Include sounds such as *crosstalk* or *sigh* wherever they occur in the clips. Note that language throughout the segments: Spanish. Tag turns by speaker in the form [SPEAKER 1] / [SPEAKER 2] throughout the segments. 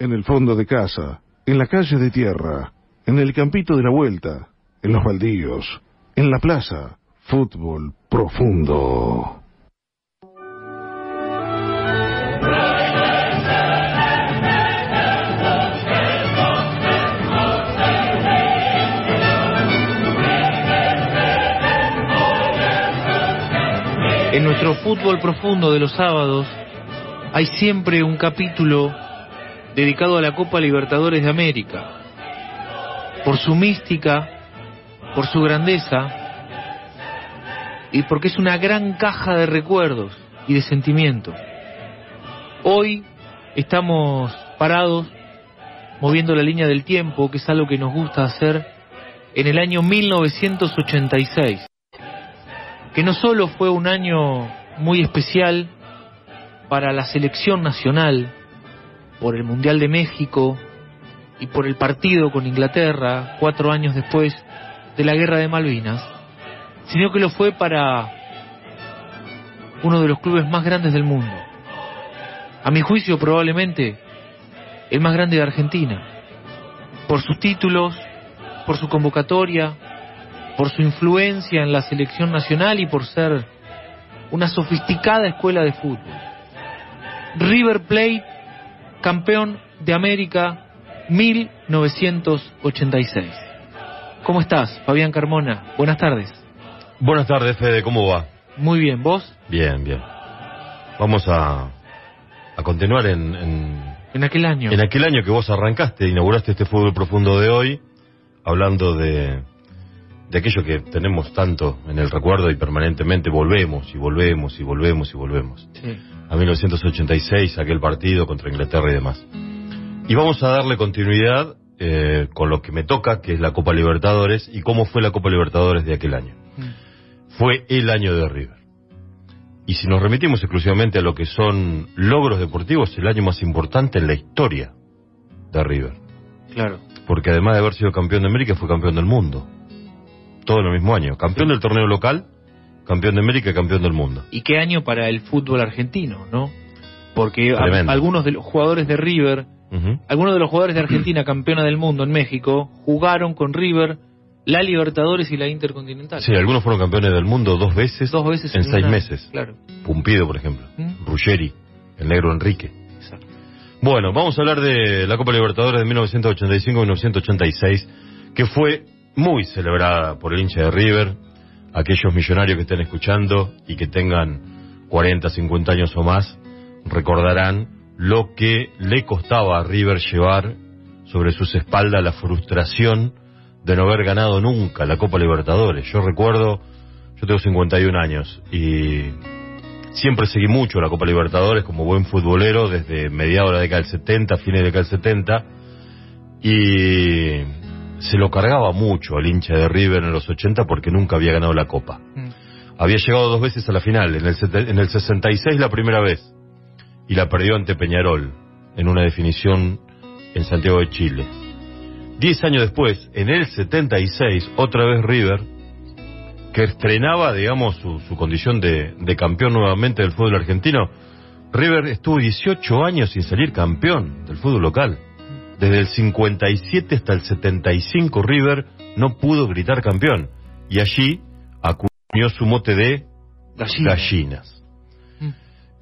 [SPEAKER 1] en el fondo de casa, en la calle de tierra, en el campito de la vuelta, en los baldíos, en la plaza, fútbol profundo.
[SPEAKER 2] En nuestro fútbol profundo de los sábados hay siempre un capítulo dedicado a la Copa Libertadores de América. Por su mística, por su grandeza y porque es una gran caja de recuerdos y de sentimientos. Hoy estamos parados moviendo la línea del tiempo, que es algo que nos gusta hacer, en el año 1986 que no solo fue un año muy especial para la selección nacional, por el Mundial de México y por el partido con Inglaterra cuatro años después de la Guerra de Malvinas, sino que lo fue para uno de los clubes más grandes del mundo. A mi juicio probablemente el más grande de Argentina, por sus títulos, por su convocatoria, por su influencia en la selección nacional y por ser una sofisticada escuela de fútbol. River Plate, campeón de América 1986. ¿Cómo estás, Fabián Carmona? Buenas tardes.
[SPEAKER 3] Buenas tardes, Fede, ¿cómo va?
[SPEAKER 2] Muy bien, ¿vos?
[SPEAKER 3] Bien, bien. Vamos a, a continuar en, en,
[SPEAKER 2] En aquel año.
[SPEAKER 3] en aquel año que vos arrancaste, inauguraste este fútbol profundo de hoy, hablando de, de aquello que tenemos tanto en el recuerdo y permanentemente volvemos y volvemos y volvemos y volvemos.
[SPEAKER 2] Sí.
[SPEAKER 3] A 1986, aquel partido contra Inglaterra y demás. Y vamos a darle continuidad eh, con lo que me toca, que es la Copa Libertadores, y cómo fue la Copa Libertadores de aquel año.
[SPEAKER 2] Mm.
[SPEAKER 3] Fue el año de River. Y si nos remitimos exclusivamente a lo que son logros deportivos, el año más importante en la historia de River.
[SPEAKER 2] Claro.
[SPEAKER 3] Porque además de haber sido campeón de América, fue campeón del mundo. Todo en el mismo año. Campeón del torneo local, campeón de América y campeón del mundo.
[SPEAKER 2] ¿Y qué año para el fútbol argentino, no? Porque a- algunos de los jugadores de River. Algunos de los jugadores de Argentina, *clears throat* campeona del mundo en México, jugaron con River la Libertadores y la Intercontinental.
[SPEAKER 3] Sí, algunos fueron campeones del mundo dos veces,
[SPEAKER 2] Dos veces
[SPEAKER 3] en seis meses.
[SPEAKER 2] Claro.
[SPEAKER 3] Pumpido, por ejemplo.
[SPEAKER 2] ¿Mm?
[SPEAKER 3] Ruggeri, el negro Enrique.
[SPEAKER 2] Exacto.
[SPEAKER 3] Bueno, vamos a hablar de la Copa Libertadores de 1985-1986, que fue muy celebrada por el hincha de River, aquellos millonarios que estén escuchando y que tengan 40, 50 años o más, recordarán lo que le costaba a River llevar sobre sus espaldas la frustración de no haber ganado nunca la Copa Libertadores. Yo recuerdo, yo tengo 51 años y siempre seguí mucho la Copa Libertadores como buen futbolero desde mediados de la década del 70, fines de la década del 70 y se lo cargaba mucho al hincha de River en los 80 porque nunca había ganado la Copa.
[SPEAKER 2] Mm.
[SPEAKER 3] Había llegado dos veces a la final, en el, en el 66 la primera vez y la perdió ante Peñarol en una definición en Santiago de Chile. Diez años después, en el 76, otra vez River, que estrenaba, digamos, su, su condición de, de campeón nuevamente del fútbol argentino, River estuvo 18 años sin salir campeón del fútbol local. Desde el 57 hasta el 75 River no pudo gritar campeón. Y allí acuñó su mote de
[SPEAKER 2] Gallina.
[SPEAKER 3] gallinas.
[SPEAKER 2] Mm.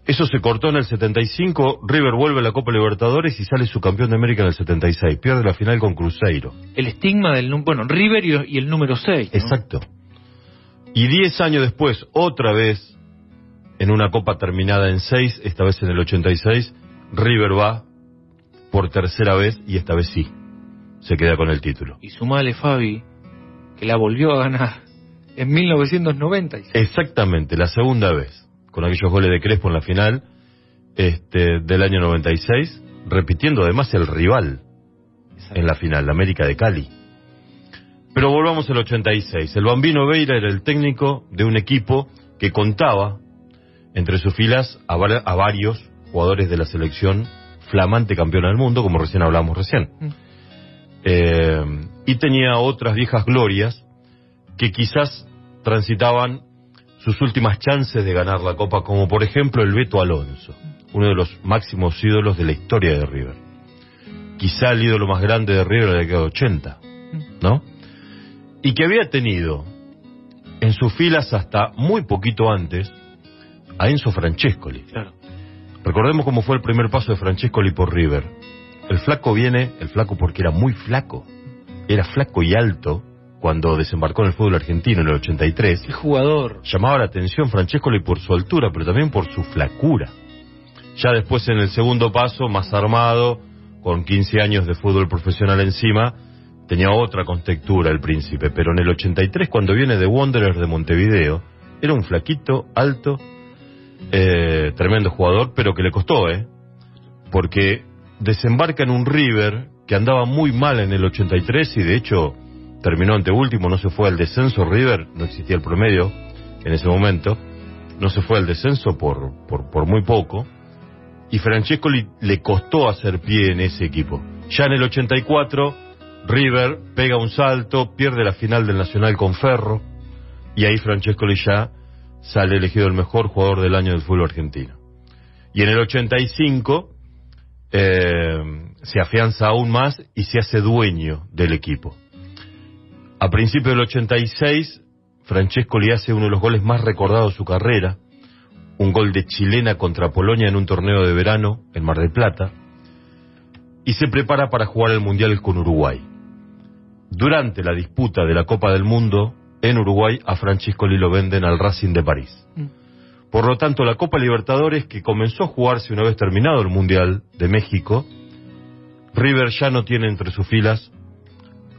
[SPEAKER 3] Eso se cortó en el 75, River vuelve a la Copa Libertadores y sale su campeón de América en el 76. Pierde la final con Cruzeiro.
[SPEAKER 2] El estigma del... Bueno, River y, y el número 6.
[SPEAKER 3] Exacto. Y 10 años después, otra vez, en una Copa terminada en 6, esta vez en el 86, River va por tercera vez y esta vez sí, se queda con el título.
[SPEAKER 2] Y sumale, Fabi, que la volvió a ganar en 1996.
[SPEAKER 3] Exactamente, la segunda vez, con aquellos goles de Crespo en la final este, del año 96, repitiendo además el rival en la final, la América de Cali. Pero volvamos al 86. El Bambino Veira era el técnico de un equipo que contaba entre sus filas a, var- a varios jugadores de la selección flamante campeona del mundo, como recién hablamos recién.
[SPEAKER 2] Mm.
[SPEAKER 3] Eh, y tenía otras viejas glorias que quizás transitaban sus últimas chances de ganar la Copa, como por ejemplo el Beto Alonso, uno de los máximos ídolos de la historia de River. quizá el ídolo más grande de River de la década de 80, ¿no? Y que había tenido en sus filas hasta muy poquito antes a Enzo Francescoli.
[SPEAKER 2] Claro.
[SPEAKER 3] Recordemos cómo fue el primer paso de Francescoli por River. El flaco viene, el flaco porque era muy flaco, era flaco y alto cuando desembarcó en el fútbol argentino en el 83.
[SPEAKER 2] Qué jugador.
[SPEAKER 3] Llamaba la atención Francescoli por su altura, pero también por su flacura. Ya después en el segundo paso, más armado, con 15 años de fútbol profesional encima, tenía otra contextura el príncipe, pero en el 83 cuando viene de Wanderers de Montevideo, era un flaquito, alto, eh, tremendo jugador, pero que le costó, ¿eh? Porque desembarca en un River que andaba muy mal en el 83 y de hecho terminó ante último, no se fue al descenso River, no existía el promedio en ese momento, no se fue al descenso por, por, por muy poco y Francesco le costó hacer pie en ese equipo. Ya en el 84, River pega un salto, pierde la final del Nacional con Ferro, y ahí Francesco ya sale elegido el mejor jugador del año del fútbol argentino. Y en el 85 eh, se afianza aún más y se hace dueño del equipo. A principios del 86, Francesco le hace uno de los goles más recordados de su carrera, un gol de chilena contra Polonia en un torneo de verano en Mar del Plata, y se prepara para jugar el Mundial con Uruguay. Durante la disputa de la Copa del Mundo, en Uruguay a Francisco lo venden al Racing de París. Por lo tanto, la Copa Libertadores, que comenzó a jugarse una vez terminado el Mundial de México, River ya no tiene entre sus filas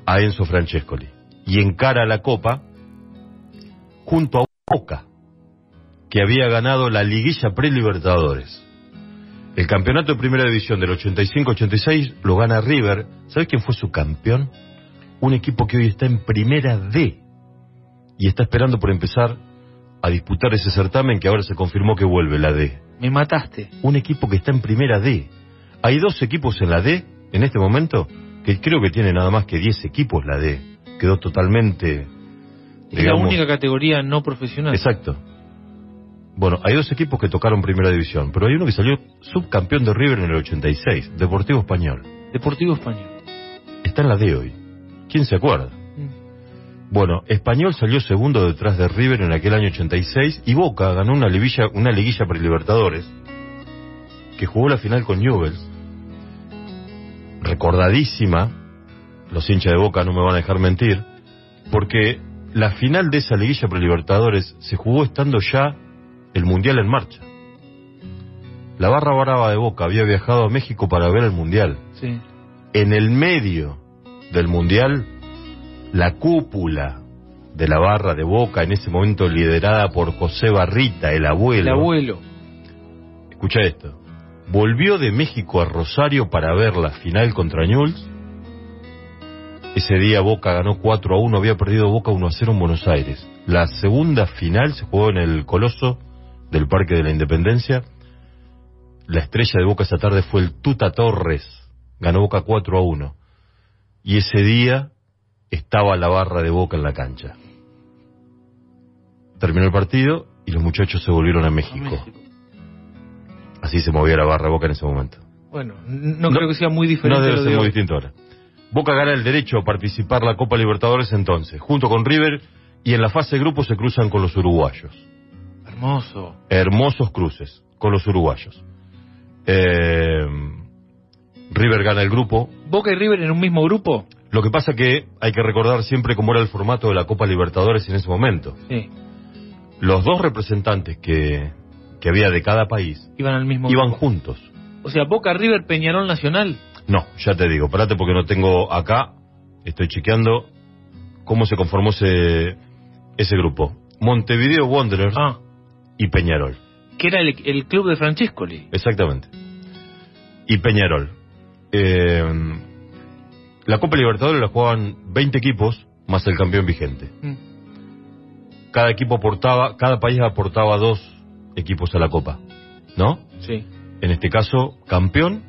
[SPEAKER 3] a Enzo Francescoli y encara la Copa junto a Boca, que había ganado la liguilla pre-Libertadores. El campeonato de primera división del 85-86 lo gana River. ¿Sabes quién fue su campeón? Un equipo que hoy está en primera D y está esperando por empezar a disputar ese certamen que ahora se confirmó que vuelve, la D.
[SPEAKER 2] Me mataste.
[SPEAKER 3] Un equipo que está en primera D. Hay dos equipos en la D en este momento que creo que tiene nada más que 10 equipos la D. Quedó totalmente...
[SPEAKER 2] Es la única categoría no profesional.
[SPEAKER 3] Exacto. Bueno, hay dos equipos que tocaron primera división, pero hay uno que salió subcampeón de River en el 86, Deportivo Español.
[SPEAKER 2] Deportivo Español.
[SPEAKER 3] Está en la D hoy. ¿Quién se acuerda? Bueno, Español salió segundo detrás de River en aquel año 86 y Boca ganó una liguilla, una liguilla para Libertadores que jugó la final con Newells. Recordadísima, los hinchas de Boca no me van a dejar mentir, porque la final de esa liguilla para Libertadores se jugó estando ya el Mundial en marcha. La barra brava de Boca había viajado a México para ver el Mundial.
[SPEAKER 2] Sí.
[SPEAKER 3] En el medio del Mundial, la cúpula de la barra de Boca, en ese momento liderada por José Barrita, el abuelo.
[SPEAKER 2] El abuelo.
[SPEAKER 3] Escucha esto. Volvió de México a Rosario para ver la final contra Newell's. Ese día Boca ganó 4 a 1, había perdido Boca 1 a 0 en Buenos Aires. La segunda final se jugó en el Coloso del Parque de la Independencia. La estrella de Boca esa tarde fue el Tuta Torres. Ganó Boca 4 a 1. Y ese día estaba la barra de Boca en la cancha. Terminó el partido y los muchachos se volvieron a México. Así se movía la barra de Boca en ese momento.
[SPEAKER 2] Bueno, no, creo que sea muy diferente.
[SPEAKER 3] No debe ser
[SPEAKER 2] de
[SPEAKER 3] muy distinto ahora. Boca gana el derecho a participar la Copa Libertadores entonces, junto con River, y en la fase de grupo se cruzan con los uruguayos.
[SPEAKER 2] Hermoso.
[SPEAKER 3] Hermosos cruces con los uruguayos. Eh, River gana el grupo.
[SPEAKER 2] Boca y River en un mismo grupo.
[SPEAKER 3] Lo que pasa que hay que recordar siempre cómo era el formato de la Copa Libertadores en ese momento.
[SPEAKER 2] Sí.
[SPEAKER 3] Los dos representantes que, que había de cada país
[SPEAKER 2] Iban al mismo
[SPEAKER 3] iban
[SPEAKER 2] grupo.
[SPEAKER 3] juntos.
[SPEAKER 2] O sea, Boca, River, Peñarol Nacional.
[SPEAKER 3] No, ya te digo, parate porque no tengo acá, estoy chequeando cómo se conformó ese, ese grupo. Montevideo Wanderers
[SPEAKER 2] Ah,
[SPEAKER 3] y Peñarol,
[SPEAKER 2] que era el, el club de Francescoli.
[SPEAKER 3] exactamente. Y Peñarol. Eh, la Copa Libertadores la jugaban 20 equipos más el campeón vigente.
[SPEAKER 2] Mm.
[SPEAKER 3] Cada equipo aportaba, cada país aportaba dos equipos a la Copa, ¿no?
[SPEAKER 2] Sí.
[SPEAKER 3] en este caso campeón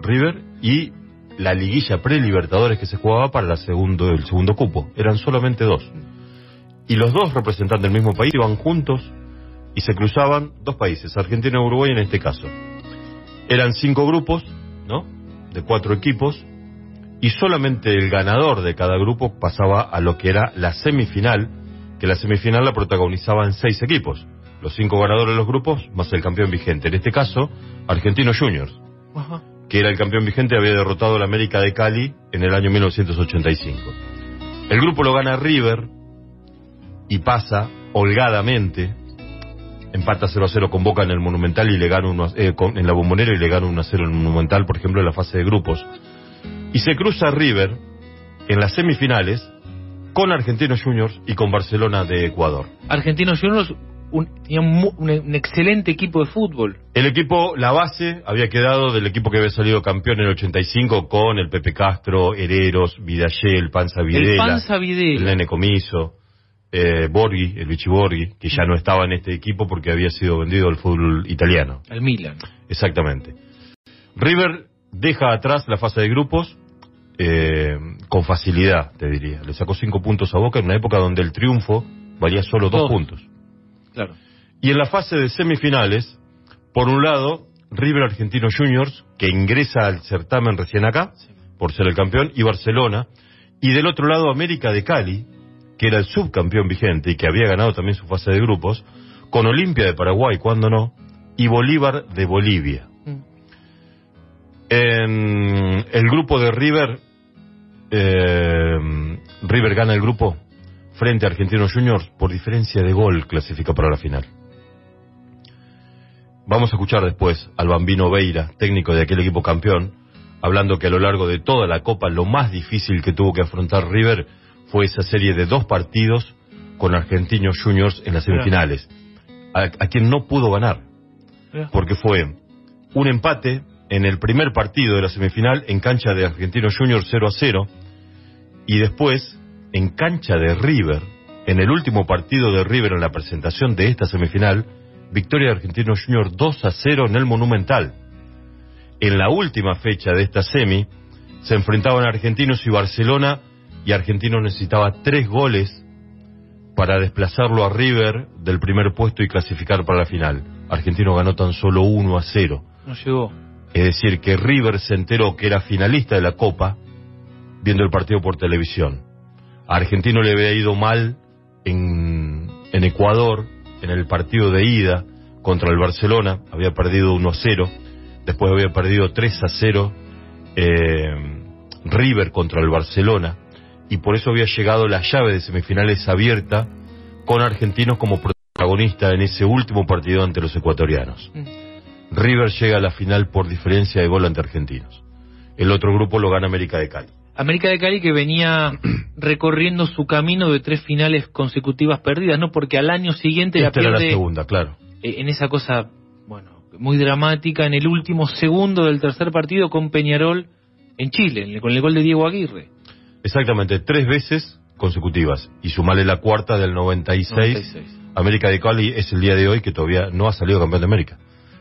[SPEAKER 3] River y la liguilla pre-libertadores que se jugaba para la segundo, el segundo cupo. Eran solamente dos. Y los dos representantes del mismo país iban juntos y se cruzaban dos países, Argentina y Uruguay en este caso. Eran cinco grupos, ¿no? de cuatro equipos y solamente el ganador de cada grupo pasaba a lo que era la semifinal, que la semifinal la protagonizaban seis equipos, los cinco ganadores de los grupos más el campeón vigente, en este caso Argentinos Juniors,
[SPEAKER 2] Ajá.
[SPEAKER 3] que era el campeón vigente, había derrotado a la América de Cali en el año 1985. El grupo lo gana River y pasa holgadamente, empata 0 a 0 con Boca en el Monumental y le gana uno a- eh, con- en la Bombonera y le gana 1 a 0 en el Monumental, por ejemplo, en la fase de grupos. Y se cruza River en las semifinales con Argentinos Juniors y con Barcelona de Ecuador.
[SPEAKER 2] Argentinos Juniors un, tenía un, un- un excelente equipo de fútbol.
[SPEAKER 3] El equipo, la base, había quedado del equipo que había salido campeón en el 85 con el Pepe Castro, Hereros, Vidallé, Panza Videla,
[SPEAKER 2] el Panza
[SPEAKER 3] el
[SPEAKER 2] Videla.
[SPEAKER 3] Nene Comiso, eh, Borghi, el Vichy Borghi, que ya no estaba en este equipo porque había sido vendido al fútbol italiano.
[SPEAKER 2] El Milan.
[SPEAKER 3] Exactamente. River deja atrás la fase de grupos eh, con facilidad, te diría. Le sacó cinco puntos a Boca en una época donde el triunfo valía solo dos
[SPEAKER 2] Dos.
[SPEAKER 3] puntos.
[SPEAKER 2] Claro.
[SPEAKER 3] Y en la fase de semifinales, por un lado, River Argentino Juniors, que ingresa al certamen recién acá, por ser el campeón, y Barcelona. Y del otro lado, América de Cali, que era el subcampeón vigente y que había ganado también su fase de grupos, con Olimpia de Paraguay, cuando no, y Bolívar de Bolivia. En el grupo de River, eh, River gana el grupo frente a Argentinos Juniors por diferencia de gol, clasifica para la final. Vamos a escuchar después al Bambino Veira, técnico de aquel equipo campeón, hablando que a lo largo de toda la Copa lo más difícil que tuvo que afrontar River fue esa serie de dos partidos con Argentinos Juniors en las semifinales, a, a quien no pudo ganar porque fue un empate en el primer partido de la semifinal en cancha de Argentinos Juniors 0 a 0 y después en cancha de River, en el último partido de River en la presentación de esta semifinal, victoria de Argentinos Juniors 2 a 0 en el Monumental. En la última fecha de esta semi se enfrentaban Argentinos y Barcelona y Argentinos necesitaba tres goles para desplazarlo a River del primer puesto y clasificar para la final. Argentino ganó tan solo 1 a 0.
[SPEAKER 2] No llegó.
[SPEAKER 3] Es decir, que River se enteró que era finalista de la Copa viendo el partido por televisión. A Argentino le había ido mal en, en Ecuador, en el partido de ida contra el Barcelona, había perdido 1 a 0, después había perdido 3 a 0 eh, River contra el Barcelona, y por eso había llegado la llave de semifinales abierta con Argentinos como protagonista en ese último partido ante los ecuatorianos.
[SPEAKER 2] Mm.
[SPEAKER 3] River llega a la final por diferencia de gol ante Argentinos. El otro grupo lo gana América de Cali.
[SPEAKER 2] América de Cali que venía *clears throat* recorriendo su camino de tres finales consecutivas perdidas, ¿no? Porque al año siguiente la
[SPEAKER 3] Esta era la
[SPEAKER 2] pierde
[SPEAKER 3] segunda, claro.
[SPEAKER 2] eh, en esa cosa, bueno, muy dramática, en el último segundo del tercer partido con Peñarol en Chile, con el gol de Diego Aguirre.
[SPEAKER 3] Exactamente, tres veces consecutivas. Y sumale la cuarta del 96.
[SPEAKER 2] 96.
[SPEAKER 3] América de Cali es el día de hoy que todavía no ha salido campeón de América.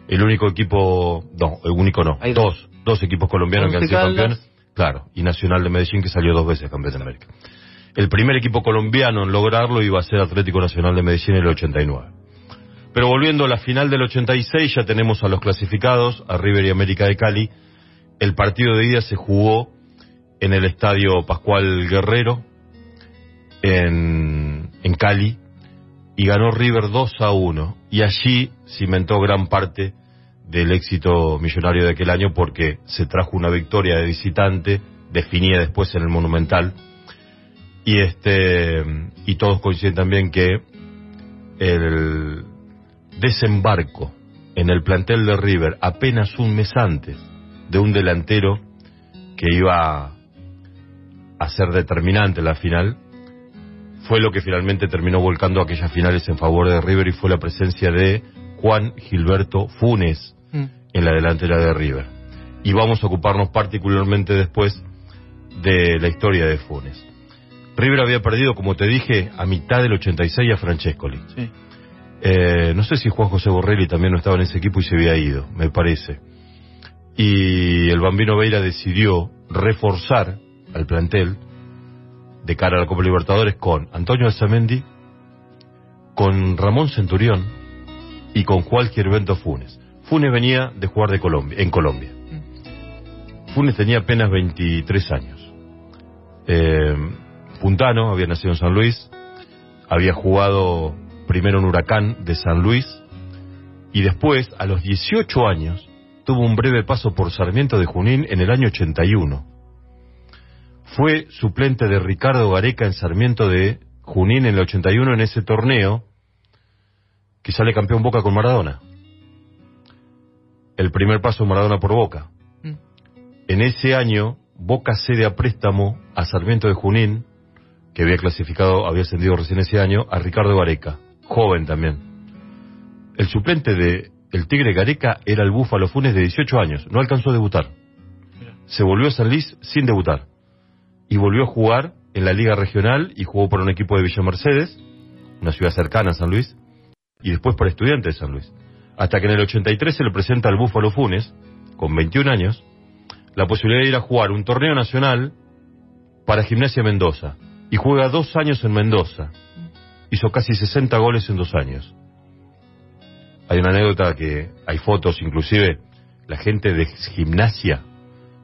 [SPEAKER 3] El único equipo, no, el único no,
[SPEAKER 2] Hay
[SPEAKER 3] dos, dos equipos colombianos que han sido campeones. Claro, y Nacional de Medellín que salió dos veces campeón de América. El primer equipo colombiano en lograrlo iba a ser Atlético Nacional de Medellín en el 89. Pero volviendo a la final del 86, ya tenemos a los clasificados, a River y América de Cali. El partido de ida se jugó en el estadio Pascual Guerrero, en, en Cali, y ganó River 2 a 1. Y allí cimentó gran parte del éxito millonario de aquel año porque se trajo una victoria de visitante, definida después en el Monumental. Y este y todos coinciden también que el desembarco en el plantel de River apenas un mes antes de un delantero que iba a ser determinante en la final fue lo que finalmente terminó volcando aquellas finales en favor de River y fue la presencia de Juan Gilberto Funes
[SPEAKER 2] Mm.
[SPEAKER 3] en la delantera de River. Y vamos a ocuparnos particularmente después de la historia de Funes. River había perdido, como te dije, a mitad del 86 a Francescoli.
[SPEAKER 2] Sí.
[SPEAKER 3] Eh, no sé si Juan José Borrelli también no estaba en ese equipo y se había ido, me parece. Y el Bambino Veira decidió reforzar al plantel de cara a la Copa Libertadores con Antonio Alzamendi, con Ramón Centurión y con Juan Gilberto Funes. Funes venía de jugar de Colombia, en Colombia. Funes tenía apenas 23 años. Eh, Puntano había nacido en San Luis, había jugado primero en Huracán de San Luis y después, a los 18 años, tuvo un breve paso por Sarmiento de Junín en el año 81. Fue suplente de Ricardo Gareca en Sarmiento de Junín en el 81 en ese torneo que sale campeón Boca con Maradona. El primer paso Maradona por Boca.
[SPEAKER 2] Mm.
[SPEAKER 3] En ese año, Boca cede a préstamo a Sarmiento de Junín, que había clasificado, había ascendido recién ese año, a Ricardo Gareca, joven también. El suplente de el Tigre Gareca era el Búfalo Funes de 18 años, no alcanzó a debutar. Se volvió a San Luis sin debutar. Y volvió a jugar en la Liga Regional y jugó por un equipo de Villa Mercedes, una ciudad cercana a San Luis, y después por Estudiantes de San Luis. Hasta que en el 83 se le presenta al Búfalo Funes, con 21 años, la posibilidad de ir a jugar un torneo nacional para Gimnasia Mendoza. Y juega dos años en Mendoza. Hizo casi 60 goles en dos años. Hay una anécdota que hay fotos, inclusive la gente de gimnasia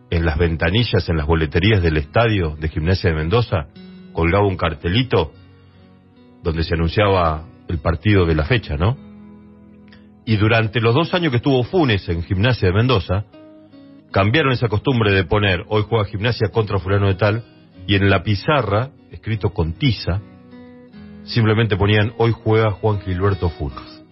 [SPEAKER 3] en las ventanillas, en las boleterías del estadio de gimnasia de Mendoza, colgaba un cartelito donde se anunciaba el partido de la fecha, ¿no? Y durante los dos años que estuvo Funes en gimnasia de Mendoza, cambiaron esa costumbre de poner hoy juega gimnasia contra fulano de tal, y en la pizarra, escrito con tiza, simplemente ponían hoy juega Juan Gilberto Funes.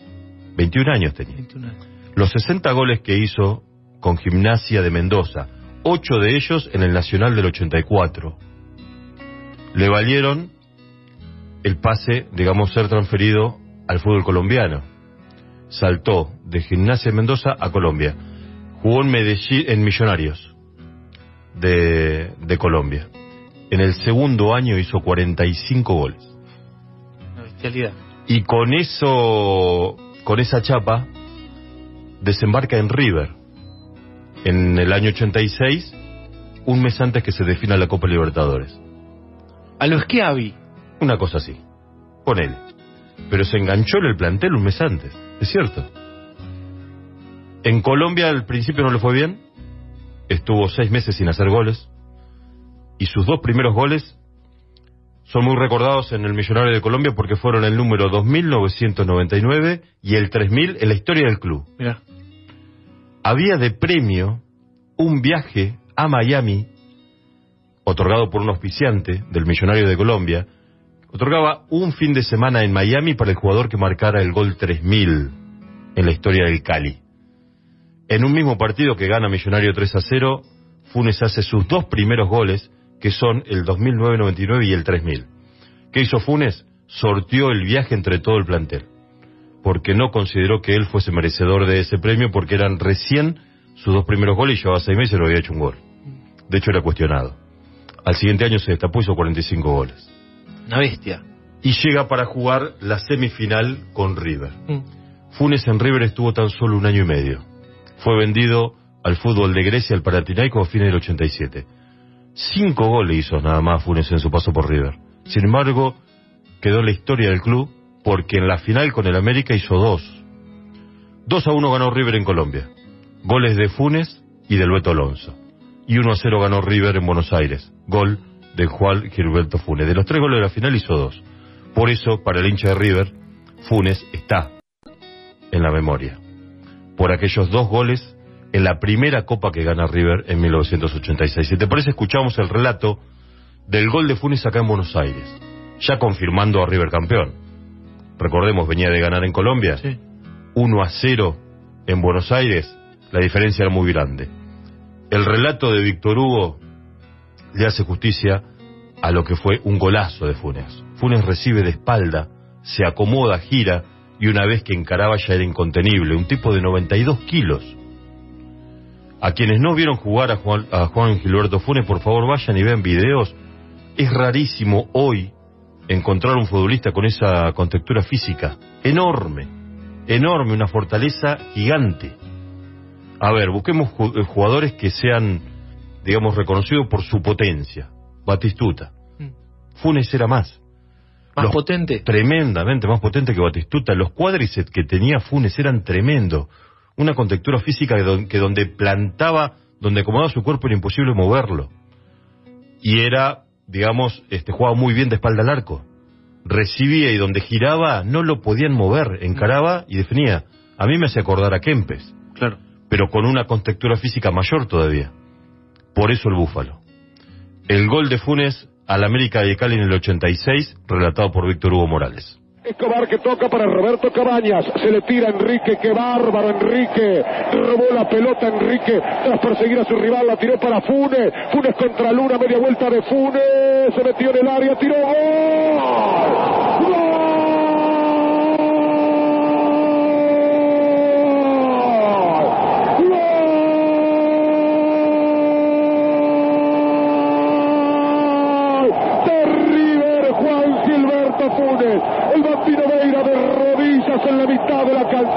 [SPEAKER 3] 21 años tenía.
[SPEAKER 2] 21 años.
[SPEAKER 3] Los 60 goles que hizo con Gimnasia de Mendoza, ocho de ellos en el Nacional del 84, le valieron el pase, digamos, ser transferido al fútbol colombiano. Saltó de Gimnasia de Mendoza a Colombia. Jugó en Medellín, en Millonarios de, de Colombia. En el segundo año hizo 45 goles.
[SPEAKER 2] Una bestialidad.
[SPEAKER 3] Y con eso, con esa chapa, desembarca en River. En el año 86, un mes antes que se defina la Copa Libertadores.
[SPEAKER 2] A lo Schiavi.
[SPEAKER 3] Una cosa así. Ponele. Pero se enganchó en el plantel un mes antes. Es cierto. En Colombia al principio no le fue bien. Estuvo seis meses sin hacer goles. Y sus dos primeros goles son muy recordados en el Millonario de Colombia porque fueron el número 2999 y el 3000 en la historia del club.
[SPEAKER 2] Mira.
[SPEAKER 3] Había de premio un viaje a Miami, otorgado por un auspiciante del Millonario de Colombia, otorgaba un fin de semana en Miami para el jugador que marcara el gol 3000 en la historia del Cali. En un mismo partido que gana Millonario 3 a 0, Funes hace sus dos primeros goles, que son el 2009-99 y el 3000. ¿Qué hizo Funes? Sortió el viaje entre todo el plantel, porque no consideró que él fuese merecedor de ese premio, porque eran recién sus dos primeros goles y llevaba seis meses y no había hecho un gol. De hecho, era cuestionado. Al siguiente año se destapó y hizo 45 goles.
[SPEAKER 2] Una bestia.
[SPEAKER 3] Y llega para jugar la semifinal con River.
[SPEAKER 2] Mm.
[SPEAKER 3] Funes en River estuvo tan solo un año y medio. Fue vendido al fútbol de Grecia, al Panathinaikos, a fines del 87. Cinco goles hizo nada más Funes en su paso por River. Sin embargo, quedó en la historia del club porque en la final con el América hizo dos. 2 a 1 ganó River en Colombia. Goles de Funes y del Beto Alonso. Y 1 a 0 ganó River en Buenos Aires. Gol de Juan Gilberto Funes. De los tres goles de la final hizo dos. Por eso, para el hincha de River, Funes está en la memoria. Por aquellos dos goles en la primera copa que gana River en 1986. Si te parece, escuchamos el relato del gol de Funes acá en Buenos Aires, ya confirmando a River campeón. Recordemos, venía de ganar en Colombia,
[SPEAKER 2] Sí.
[SPEAKER 3] 1 a 0 en Buenos Aires, la diferencia era muy grande. El relato de Víctor Hugo le hace justicia a lo que fue un golazo de Funes. Funes recibe de espalda, se acomoda, gira, y una vez que encaraba ya era incontenible, un tipo de 92 kilos. A quienes no vieron jugar a Juan, a Juan Gilberto Funes, por favor vayan y vean videos. Es rarísimo hoy encontrar un futbolista con esa contextura física. Enorme, enorme, una fortaleza gigante. A ver, busquemos eh, jugadores que sean, digamos, reconocidos por su potencia. Batistuta.
[SPEAKER 2] Mm.
[SPEAKER 3] Funes era más.
[SPEAKER 2] Más
[SPEAKER 3] Los-
[SPEAKER 2] potente.
[SPEAKER 3] Tremendamente más potente que Batistuta. Los cuádriceps que tenía Funes eran tremendo. Una contextura física que don- que donde plantaba donde acomodaba su cuerpo era imposible moverlo. Y era, digamos, este, jugaba muy bien de espalda al arco. Recibía y donde giraba no lo podían mover, encaraba y definía. A mí me hace acordar a Kempes.
[SPEAKER 2] Claro.
[SPEAKER 3] Pero con una contextura física mayor todavía. Por eso el Búfalo. El gol de Funes al América de Cali en el 86, relatado por Víctor Hugo Morales.
[SPEAKER 4] Escobar que toca para Roberto Cabañas. Se le tira Enrique, qué bárbaro Enrique. Robó la pelota Enrique tras perseguir a su rival. La tiró para Funes. Funes contra Luna, media vuelta de Funes. Se metió en el área, tiró gol. en la mitad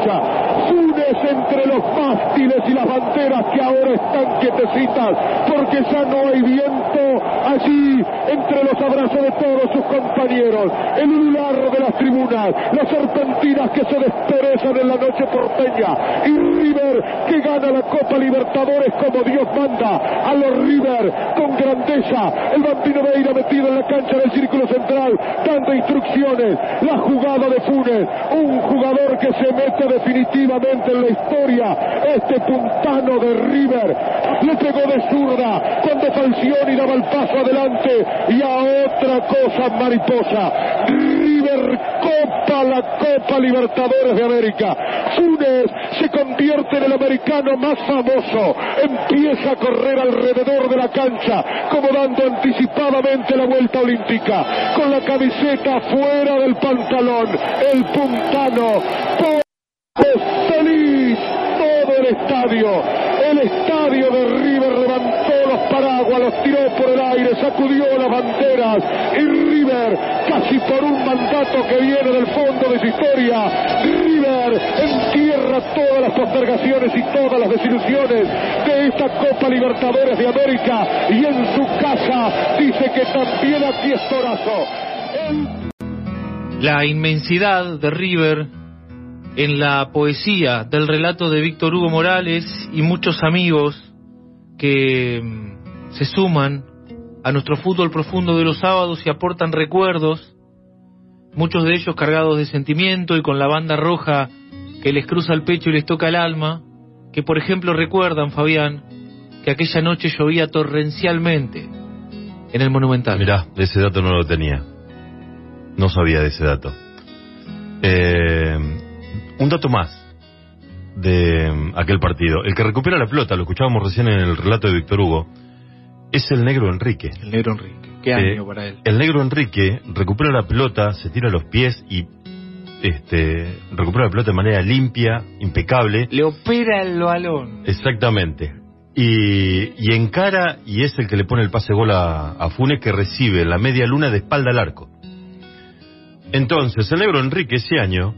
[SPEAKER 4] de la cancha. Funes entre los mástiles y las banderas que ahora están quietecitas porque ya no hay viento allí entre los abrazos de todos sus compañeros. El ulular de las tribunas, las serpentinas que se desperezan en la noche porteña y River que gana la Copa Libertadores como Dios manda a los River con grandeza. El Bambino Veira metido en la cancha del círculo central dando instrucciones. La jugada de Funes, un jugador que se mete definitivamente en la historia. Este puntano de River le pegó de zurda cuando Falcioni daba el paso adelante y a otra cosa mariposa. La Copa Libertadores de América. Funes se convierte en el americano más famoso. Empieza a correr alrededor de la cancha, como dando anticipadamente la vuelta olímpica, con la camiseta fuera del pantalón. El puntano feliz todo el estadio. El estadio paraguas, los tiró por el aire, sacudió las banderas. Y River, casi por un mandato que viene del fondo de su historia, River entierra todas las postergaciones y todas las desilusiones de esta Copa Libertadores de América. Y en su casa dice que también aquí es Torazo.
[SPEAKER 2] La inmensidad de River en la poesía del relato de Víctor Hugo Morales y muchos amigos que mm, se suman a nuestro fútbol profundo de los sábados y aportan recuerdos, muchos de ellos cargados de sentimiento y con la banda roja que les cruza el pecho y les toca el alma, que por ejemplo recuerdan, Fabián, que aquella noche llovía torrencialmente en el Monumental.
[SPEAKER 3] Mirá, ese dato no lo tenía. No sabía de ese dato. Eh, un dato más de mm, aquel partido. El que recupera la pelota, lo escuchábamos recién en el relato de Víctor Hugo, es el negro Enrique.
[SPEAKER 2] El negro Enrique. Qué año para él.
[SPEAKER 3] El negro Enrique recupera la pelota, se tira a los pies y este recupera la pelota de manera limpia, impecable.
[SPEAKER 2] Le opera el balón.
[SPEAKER 3] Exactamente. Y, y encara y es el que le pone el pase gol a, a Funes que recibe la media luna de espalda al arco. Entonces, el negro Enrique ese año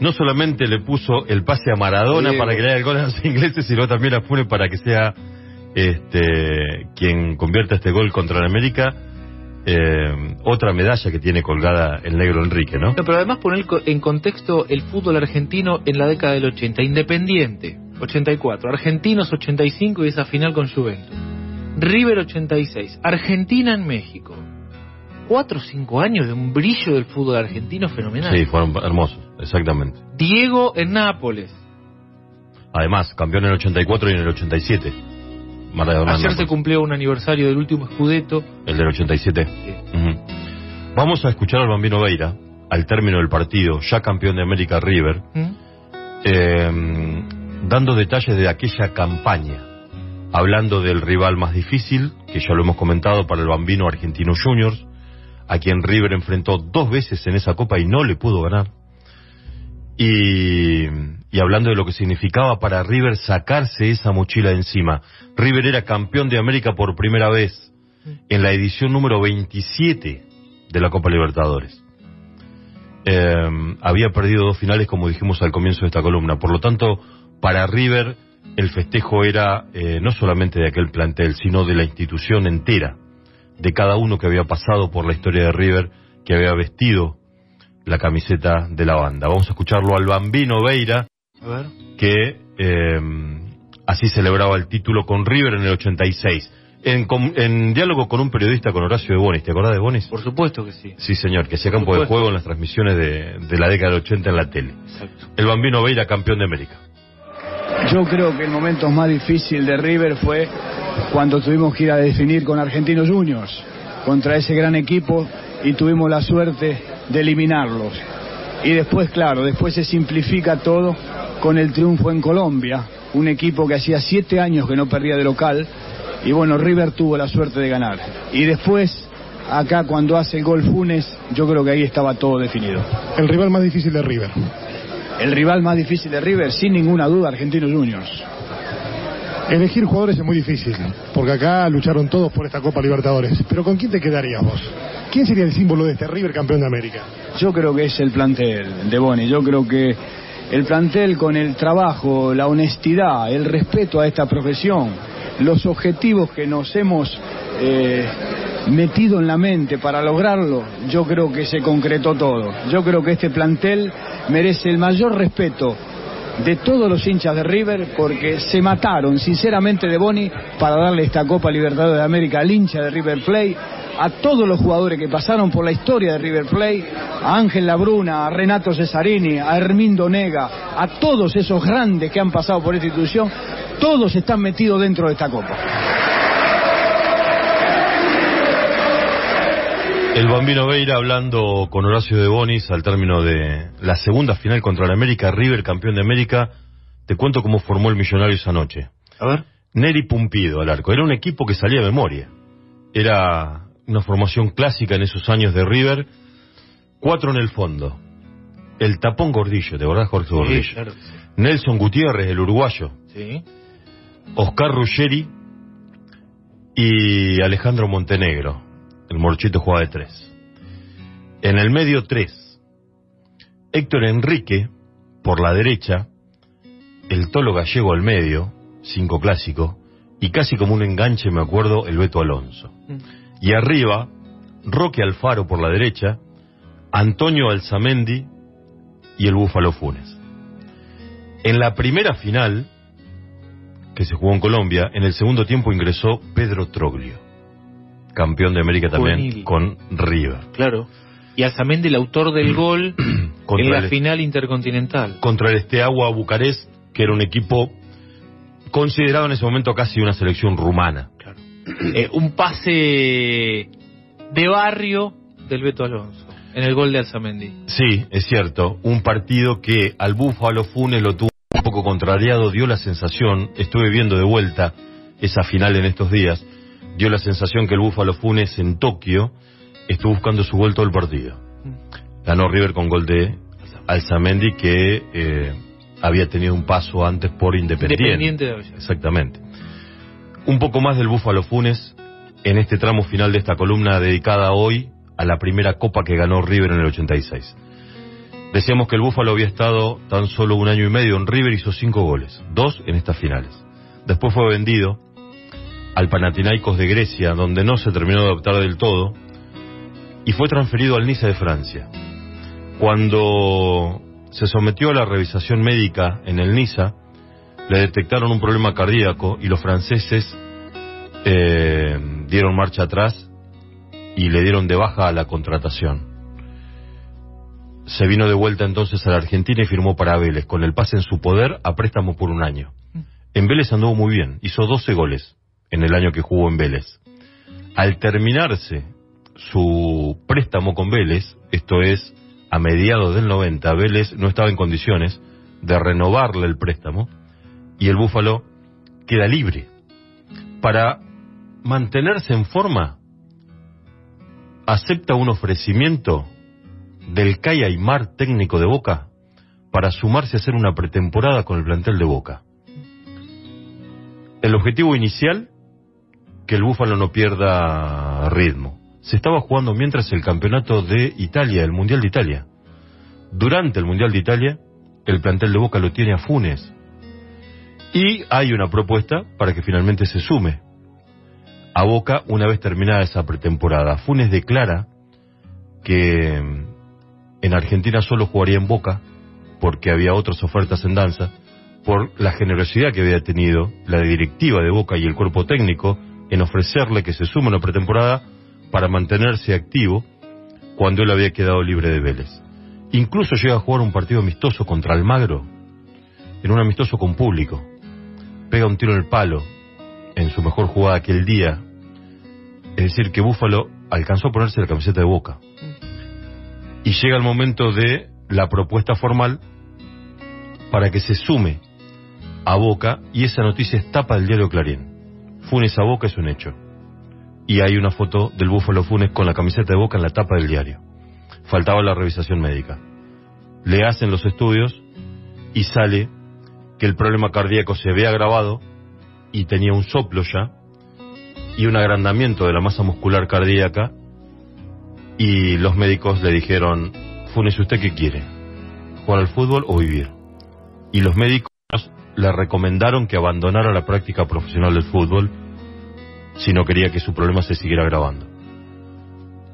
[SPEAKER 3] no solamente le puso el pase a Maradona para que le haga el gol a los ingleses, sino también a Funes para que sea este quien convierta este gol contra el América. Eh, otra medalla que tiene colgada el negro Enrique, ¿no?
[SPEAKER 2] No, pero además poner en contexto el fútbol argentino en la década del 80. Independiente, 84. Argentinos, 85 y esa final con Juventus. River, 86. Argentina en México. Cuatro o cinco años de un brillo del fútbol argentino fenomenal.
[SPEAKER 3] Sí, fueron hermosos, exactamente.
[SPEAKER 2] Diego en Nápoles.
[SPEAKER 3] Además, campeón en el 84 y en el 87. Maradona
[SPEAKER 2] Ayer se
[SPEAKER 3] Nápoles.
[SPEAKER 2] cumplió un aniversario del último Scudetto.
[SPEAKER 3] El del 87. Ujú. Vamos a escuchar al Bambino Veira, al término del partido, ya campeón de América River,
[SPEAKER 2] ¿Mm?
[SPEAKER 3] eh, dando detalles de aquella campaña, hablando del rival más difícil, que ya lo hemos comentado para el Bambino Argentino Juniors, a quien River enfrentó dos veces en esa copa y no le pudo ganar. Y, y hablando de lo que significaba para River sacarse esa mochila de encima. River era campeón de América por primera vez en la edición número 27 de la Copa Libertadores. Eh, había perdido dos finales, como dijimos al comienzo de esta columna. Por lo tanto, para River el festejo era eh, no solamente de aquel plantel, sino de la institución entera, de cada uno que había pasado por la historia de River, que había vestido la camiseta de la banda. Vamos a escucharlo al Bambino Veira,
[SPEAKER 2] A ver.
[SPEAKER 3] que eh, así celebraba el título con River en el 86. En, com- en diálogo con un periodista, con Horacio de Bonis, ¿te acordás de Bonis?
[SPEAKER 2] Por supuesto que sí.
[SPEAKER 3] Sí, señor, que hacía campo de juego en las transmisiones de, de la década del 80 en la tele.
[SPEAKER 2] Exacto.
[SPEAKER 3] El Bambino Veira, campeón de América.
[SPEAKER 5] Yo creo que el momento más difícil de River fue cuando tuvimos que ir a definir con Argentinos Juniors contra ese gran equipo y tuvimos la suerte de eliminarlos. Y después, claro, después se simplifica todo con el triunfo en Colombia, un equipo que hacía siete años que no perdía de local y bueno, River tuvo la suerte de ganar. Y después, acá cuando hace el gol Funes, yo creo que ahí estaba todo definido.
[SPEAKER 6] El rival más difícil de River.
[SPEAKER 5] El rival más difícil de River, sin ninguna duda, Argentinos Juniors.
[SPEAKER 6] Elegir jugadores es muy difícil, porque acá lucharon todos por esta Copa Libertadores. Pero ¿con quién te quedarías vos? ¿Quién sería el símbolo de este River campeón de América?
[SPEAKER 5] Yo creo que es el plantel de Boni. Yo creo que el plantel con el trabajo, la honestidad, el respeto a esta profesión, los objetivos que nos hemos eh, metido en la mente para lograrlo, yo creo que se concretó todo. Yo creo que este plantel merece el mayor respeto de todos los hinchas de River porque se mataron sinceramente de Boni para darle esta Copa Libertadores de América al hincha de River Plate, a todos los jugadores que pasaron por la historia de River Plate, a Ángel Labruna, a Renato Cesarini, a Hermindo Nega, a todos esos grandes que han pasado por esta institución, todos están metidos dentro de esta Copa.
[SPEAKER 3] El Bambino Veira hablando con Horacio de Bonis al término de la segunda final contra el América, River campeón de América. Te cuento cómo formó el Millonario esa noche.
[SPEAKER 2] A ver.
[SPEAKER 3] Neri Pumpido al arco. Era un equipo que salía de memoria. Era una formación clásica en esos años de River. Cuatro en el fondo. El tapón Gordillo, ¿te acordás, Jorge Gordillo?
[SPEAKER 2] Claro.
[SPEAKER 3] Nelson Gutiérrez, el uruguayo.
[SPEAKER 2] Sí.
[SPEAKER 3] Oscar Ruggeri y Alejandro Montenegro. El Morchito jugaba de tres. En el medio tres. Héctor Enrique por la derecha. El Tolo Gallego al medio. Cinco clásico. Y casi como un enganche, me acuerdo, el Beto Alonso.
[SPEAKER 2] Mm.
[SPEAKER 3] Y arriba, Roque Alfaro por la derecha. Antonio Alzamendi y el Búfalo Funes. En la primera final, que se jugó en Colombia, en el segundo tiempo ingresó Pedro Troglio, campeón de América también con River.
[SPEAKER 2] Claro. Y Alzamendi, el autor del *clears throat* gol en la
[SPEAKER 3] el,
[SPEAKER 2] final intercontinental.
[SPEAKER 3] contra el Esteagua Bucarest, que era un equipo considerado en ese momento casi una selección rumana.
[SPEAKER 2] Claro. Eh, un pase de barrio del Beto Alonso en el gol de Alzamendi.
[SPEAKER 3] Sí, es cierto, un partido que al Búfalo Funes lo tuvo un poco contrariado, dio la sensación, estuve viendo de vuelta esa final en estos días, dio la sensación que el Búfalo Funes en Tokio estuvo buscando su gol todo el partido. Ganó River con gol de Alzamendi que eh, había tenido un paso antes por Independiente.
[SPEAKER 2] Independiente de.
[SPEAKER 3] Exactamente. Un poco más del Búfalo Funes en este tramo final de esta columna dedicada hoy a la primera copa que ganó River en el 86. Decíamos que el Búfalo había estado tan solo un año y medio en River, hizo cinco goles, dos en estas finales. Después fue vendido al Panathinaikos de Grecia, donde no se terminó de adaptar del todo, y fue transferido al Niza de Francia. Cuando se sometió a la revisación médica en el Niza, le detectaron un problema cardíaco y los franceses eh, dieron marcha atrás y le dieron de baja a la contratación. Se vino de vuelta entonces a la Argentina y firmó para Vélez, con el pase en su poder a préstamo por un año. En Vélez anduvo muy bien, hizo 12 goles en el año que jugó en Vélez. Al terminarse su préstamo con Vélez, esto es a mediados del 90, Vélez no estaba en condiciones de renovarle el préstamo y el Búfalo queda libre. Para mantenerse en forma, acepta un ofrecimiento del Kai Aymar técnico de Boca para sumarse a hacer una pretemporada con el plantel de Boca. El objetivo inicial, que el Búfalo no pierda ritmo. Se estaba jugando mientras el campeonato de Italia, el Mundial de Italia. Durante el Mundial de Italia, el plantel de Boca lo tiene a Funes. Y hay una propuesta para que finalmente se sume a Boca una vez terminada esa pretemporada. Funes declara que en Argentina solo jugaría en Boca porque había otras ofertas en danza, por la generosidad que había tenido la directiva de Boca y el cuerpo técnico en ofrecerle que se sume a una pretemporada para mantenerse activo cuando él había quedado libre de Vélez. Incluso llega a jugar un partido amistoso contra Almagro, en un amistoso con público. Pega un tiro en el palo en su mejor jugada aquel día. Es decir, que Búfalo alcanzó a ponerse la camiseta de Boca. Y llega el momento de la propuesta formal para que se sume a Boca y esa noticia es tapa del diario Clarín. Funes a Boca es un hecho. Y hay una foto del Búfalo Funes con la camiseta de Boca en la tapa del diario. Faltaba la revisación médica. Le hacen los estudios y sale que el problema cardíaco se había agravado y tenía un soplo ya y un agrandamiento de la masa muscular cardíaca y los médicos le dijeron, Funes, ¿usted qué quiere? ¿Jugar al fútbol o vivir? Y los médicos le recomendaron que abandonara la práctica profesional del fútbol si no quería que su problema se siguiera agravando.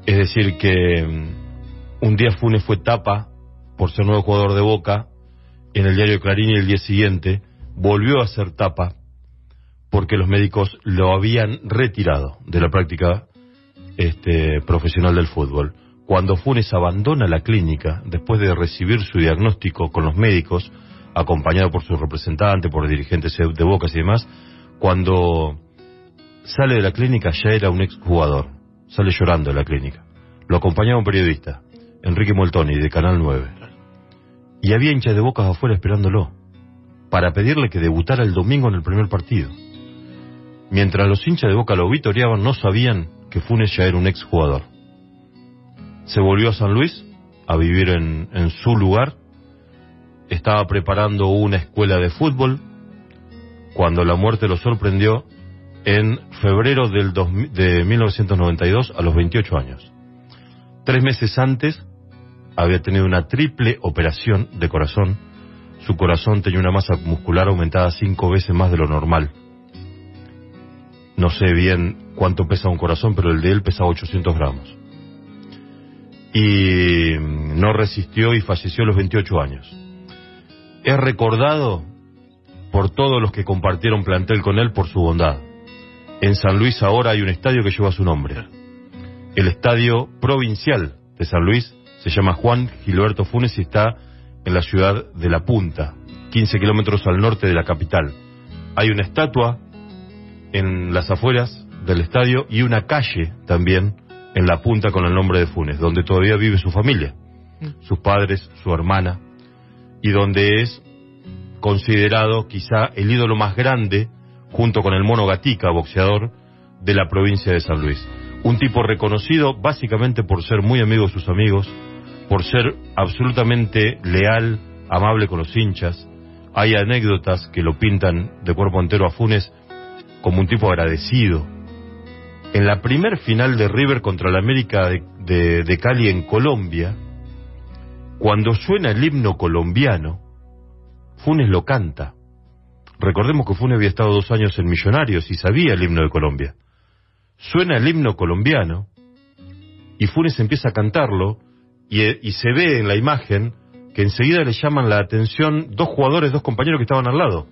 [SPEAKER 3] Es decir, que mm, un día Funes fue tapa por ser nuevo jugador de Boca en el diario Clarín y el día siguiente volvió a ser tapa porque los médicos lo habían retirado de la práctica este, profesional del fútbol. Cuando Funes abandona la clínica, después de recibir su diagnóstico con los médicos, acompañado por su representante, por dirigentes de Bocas y demás, cuando sale de la clínica ya era un exjugador, sale llorando de la clínica. Lo acompañaba un periodista, Enrique Moltoni, de Canal 9. Y había hinchas de Bocas afuera esperándolo, para pedirle que debutara el domingo en el primer partido. Mientras los hinchas de Boca lo vitoreaban, no sabían que Funes ya era un exjugador. Se volvió a San Luis a vivir en, su lugar estaba preparando una escuela de fútbol cuando la muerte lo sorprendió en febrero del de 1992 a los 28 años. Tres meses antes había tenido una triple operación de corazón. Su corazón tenía una masa muscular aumentada cinco veces más de lo normal. No sé bien cuánto pesa un corazón, pero el de él pesaba 800 gramos. Y no resistió y falleció a los 28 años es recordado por todos los que compartieron plantel con él por su bondad. En San Luis ahora hay un estadio que lleva su nombre. El estadio provincial de San Luis se llama Juan Gilberto Funes y está en la ciudad de La Punta, 15 kilómetros al norte de la capital. Hay una estatua en las afueras del estadio y una calle también en La Punta con el nombre de Funes, donde todavía vive su familia, mm. sus padres, su hermana, y donde es considerado quizá el ídolo más grande, junto con el mono Gatica, boxeador, de la provincia de San Luis. Un tipo reconocido básicamente por ser muy amigo de sus amigos, por ser absolutamente leal, amable con los hinchas. Hay anécdotas que lo pintan de cuerpo entero a Funes como un tipo agradecido. En la primer final de River contra la América de, de Cali en Colombia, cuando suena el himno colombiano, Funes lo canta. Recordemos que Funes había estado dos años en Millonarios y sabía el himno de Colombia. Suena el himno colombiano y Funes empieza a cantarlo y, se ve en la imagen que enseguida le llaman la atención dos jugadores, dos compañeros que estaban al lado.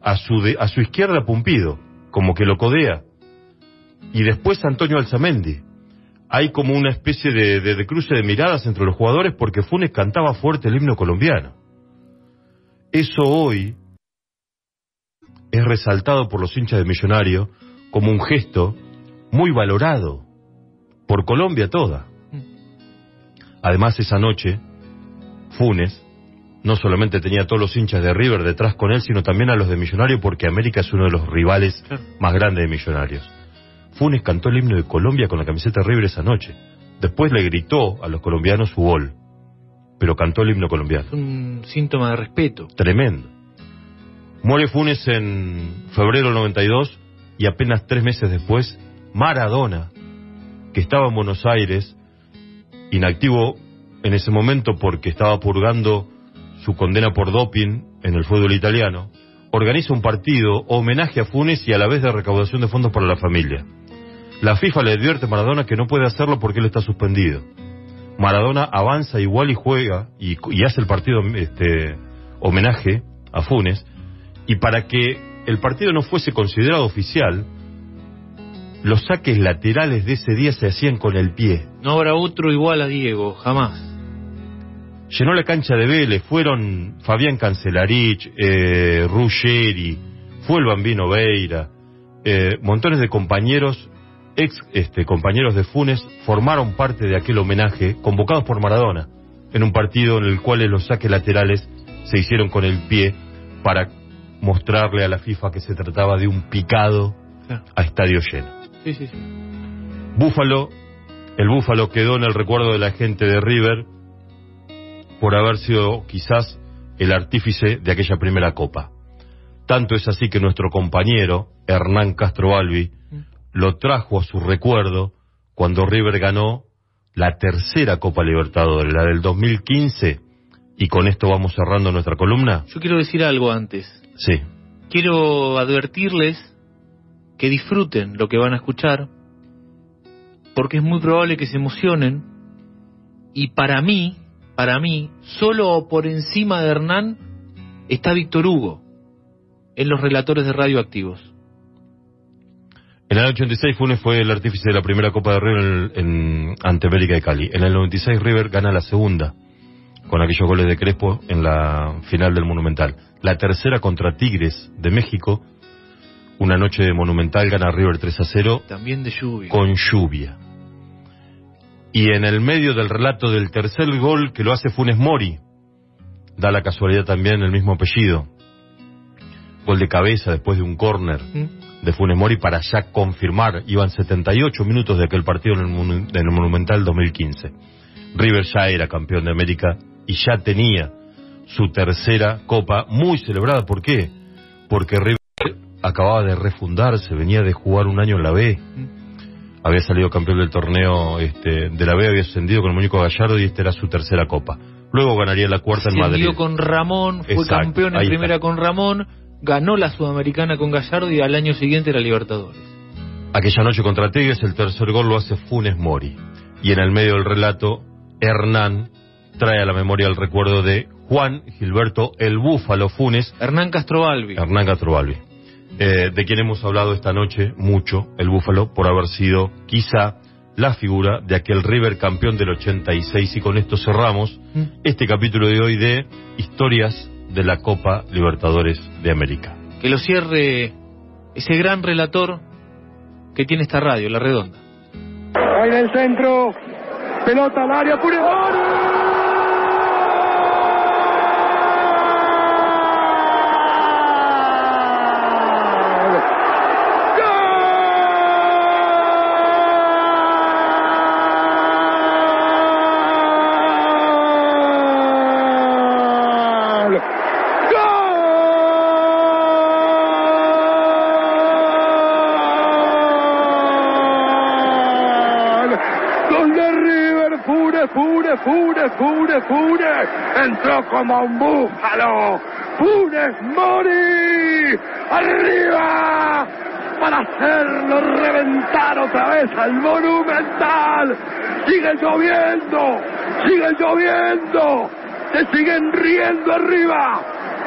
[SPEAKER 3] A su, a su izquierda Pumpido, como que lo codea. Y después Antonio Alzamendi hay como una especie de, cruce de miradas entre los jugadores porque Funes cantaba fuerte el himno colombiano. Eso hoy es resaltado por los hinchas de Millonario como un gesto muy valorado por Colombia toda. Además, esa noche, Funes no solamente tenía a todos los hinchas de River detrás con él, sino también a los de Millonario, porque América es uno de los rivales más grandes de Millonarios. Funes cantó el himno de Colombia con la camiseta River esa noche. Después le gritó a los colombianos su gol, pero cantó el himno colombiano.
[SPEAKER 2] Un síntoma de respeto.
[SPEAKER 3] Tremendo. Muere Funes en febrero del 92 y apenas tres meses después, Maradona, que estaba en Buenos Aires, inactivo en ese momento porque estaba purgando su condena por doping en el fútbol italiano, organiza un partido homenaje a Funes y a la vez de recaudación de fondos para la familia. La FIFA le advierte a Maradona que no puede hacerlo porque él está suspendido. Maradona avanza igual y juega y, hace el partido este, homenaje a Funes, Y para que el partido no fuese considerado oficial, los saques laterales de ese día se hacían con el pie.
[SPEAKER 2] No habrá otro igual a Diego, jamás.
[SPEAKER 3] Llenó la cancha de Vélez, fueron Fabián Cancelarich, eh, Ruggeri, fue el Bambino Veira, eh, montones de compañeros, ex este, compañeros de Funes, formaron parte de aquel homenaje convocados por Maradona, en un partido en el cual los saques laterales se hicieron con el pie para mostrarle a la FIFA que se trataba de un picado
[SPEAKER 2] Claro.
[SPEAKER 3] a estadio lleno.
[SPEAKER 2] Sí, sí, sí.
[SPEAKER 3] Búfalo, el Búfalo quedó en el recuerdo de la gente de River por haber sido quizás el artífice de aquella primera copa. Tanto es así que nuestro compañero, Hernán Castro Balbi, lo trajo a su recuerdo cuando River ganó la tercera Copa Libertadores, la del 2015, y con esto vamos cerrando nuestra columna.
[SPEAKER 2] Yo quiero decir algo antes.
[SPEAKER 3] Sí,
[SPEAKER 2] Quiero advertirles que disfruten lo que van a escuchar, porque es muy probable que se emocionen, y para mí, para mí, solo por encima de Hernán está Víctor Hugo en los relatores de radioactivos.
[SPEAKER 3] En el 86 Funes fue el artífice de la primera Copa de River en, ante América de Cali. En el 96 River gana la segunda, con aquellos goles de Crespo en la final del Monumental. La tercera contra Tigres de México, una noche de Monumental gana River 3 a 0
[SPEAKER 2] También de lluvia.
[SPEAKER 3] con lluvia. Y en el medio del relato del tercer gol que lo hace Funes Mori, da la casualidad también el mismo apellido. Gol de cabeza después de un córner
[SPEAKER 2] ¿Mm?
[SPEAKER 3] de Funes Mori para ya confirmar. Iban 78 minutos de aquel partido en el, Monu- en el Monumental 2015. River ya era campeón de América y ya tenía su tercera copa muy celebrada. ¿Por qué? Porque River acababa de refundarse, venía de jugar un año en la B. Había salido campeón del torneo este, de la B, había ascendido con el muñeco Gallardo y esta era su tercera copa. Luego ganaría la cuarta en Madrid.
[SPEAKER 2] Ascendió con Ramón, fue
[SPEAKER 3] Exacto,
[SPEAKER 2] campeón en primera
[SPEAKER 3] está.
[SPEAKER 2] con Ramón, ganó la Sudamericana con Gallardo y al año siguiente la Libertadores.
[SPEAKER 3] Aquella noche contra Tigres, el tercer gol lo hace Funes Mori. Y en el medio del relato, Hernán trae a la memoria el recuerdo de Juan Gilberto el Búfalo Funes,
[SPEAKER 2] Hernán Castrobalbi.
[SPEAKER 3] Hernán Castrobalbi, eh, de quien hemos hablado esta noche mucho, el Búfalo, por haber sido quizá la figura de aquel River campeón del 86. Y con esto cerramos
[SPEAKER 2] Mm.
[SPEAKER 3] este capítulo de hoy de Historias de la Copa Libertadores de América.
[SPEAKER 2] Que lo cierre ese gran relator que tiene esta radio, La Redonda.
[SPEAKER 7] Ahí en el centro. Pelota al área. Funes Mori. ¡Gol! ¡Gol! Gol de River, Funes, Funes, Funes, Funes, Funes. Entró como un búfalo. Funes Mori. Arriba. Para hacerlo reventar otra vez al Monumental. Sigue lloviendo. Sigue lloviendo. Se siguen riendo arriba.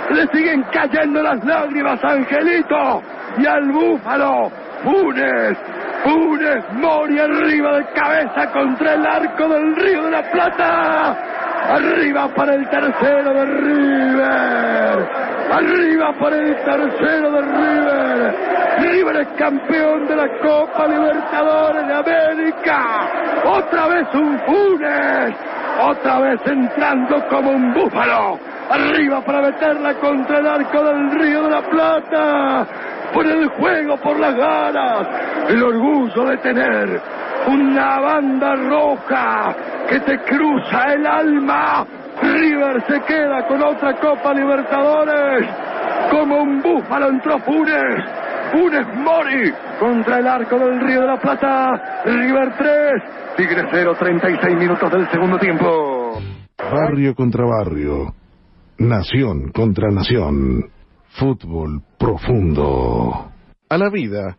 [SPEAKER 7] Le siguen cayendo las lágrimas Angelito y al búfalo. Funes, Funes Mori arriba de cabeza contra el arco del Río de la Plata. Arriba para el tercero de River. Arriba para el tercero de River. River es campeón de la Copa Libertadores de América. Otra vez un Funes. Otra vez entrando como un búfalo. Arriba para meterla contra el arco del Río de la Plata. Por el juego, por las ganas. El orgullo de tener una banda roja que te cruza el alma. River se queda con otra Copa Libertadores. Como un búfalo entró Funes. Funes Mori contra el arco del Río de la Plata. River 3. Tigre 0, 36 minutos del segundo tiempo.
[SPEAKER 1] Barrio contra barrio. Nación contra nación. Fútbol profundo. A la vida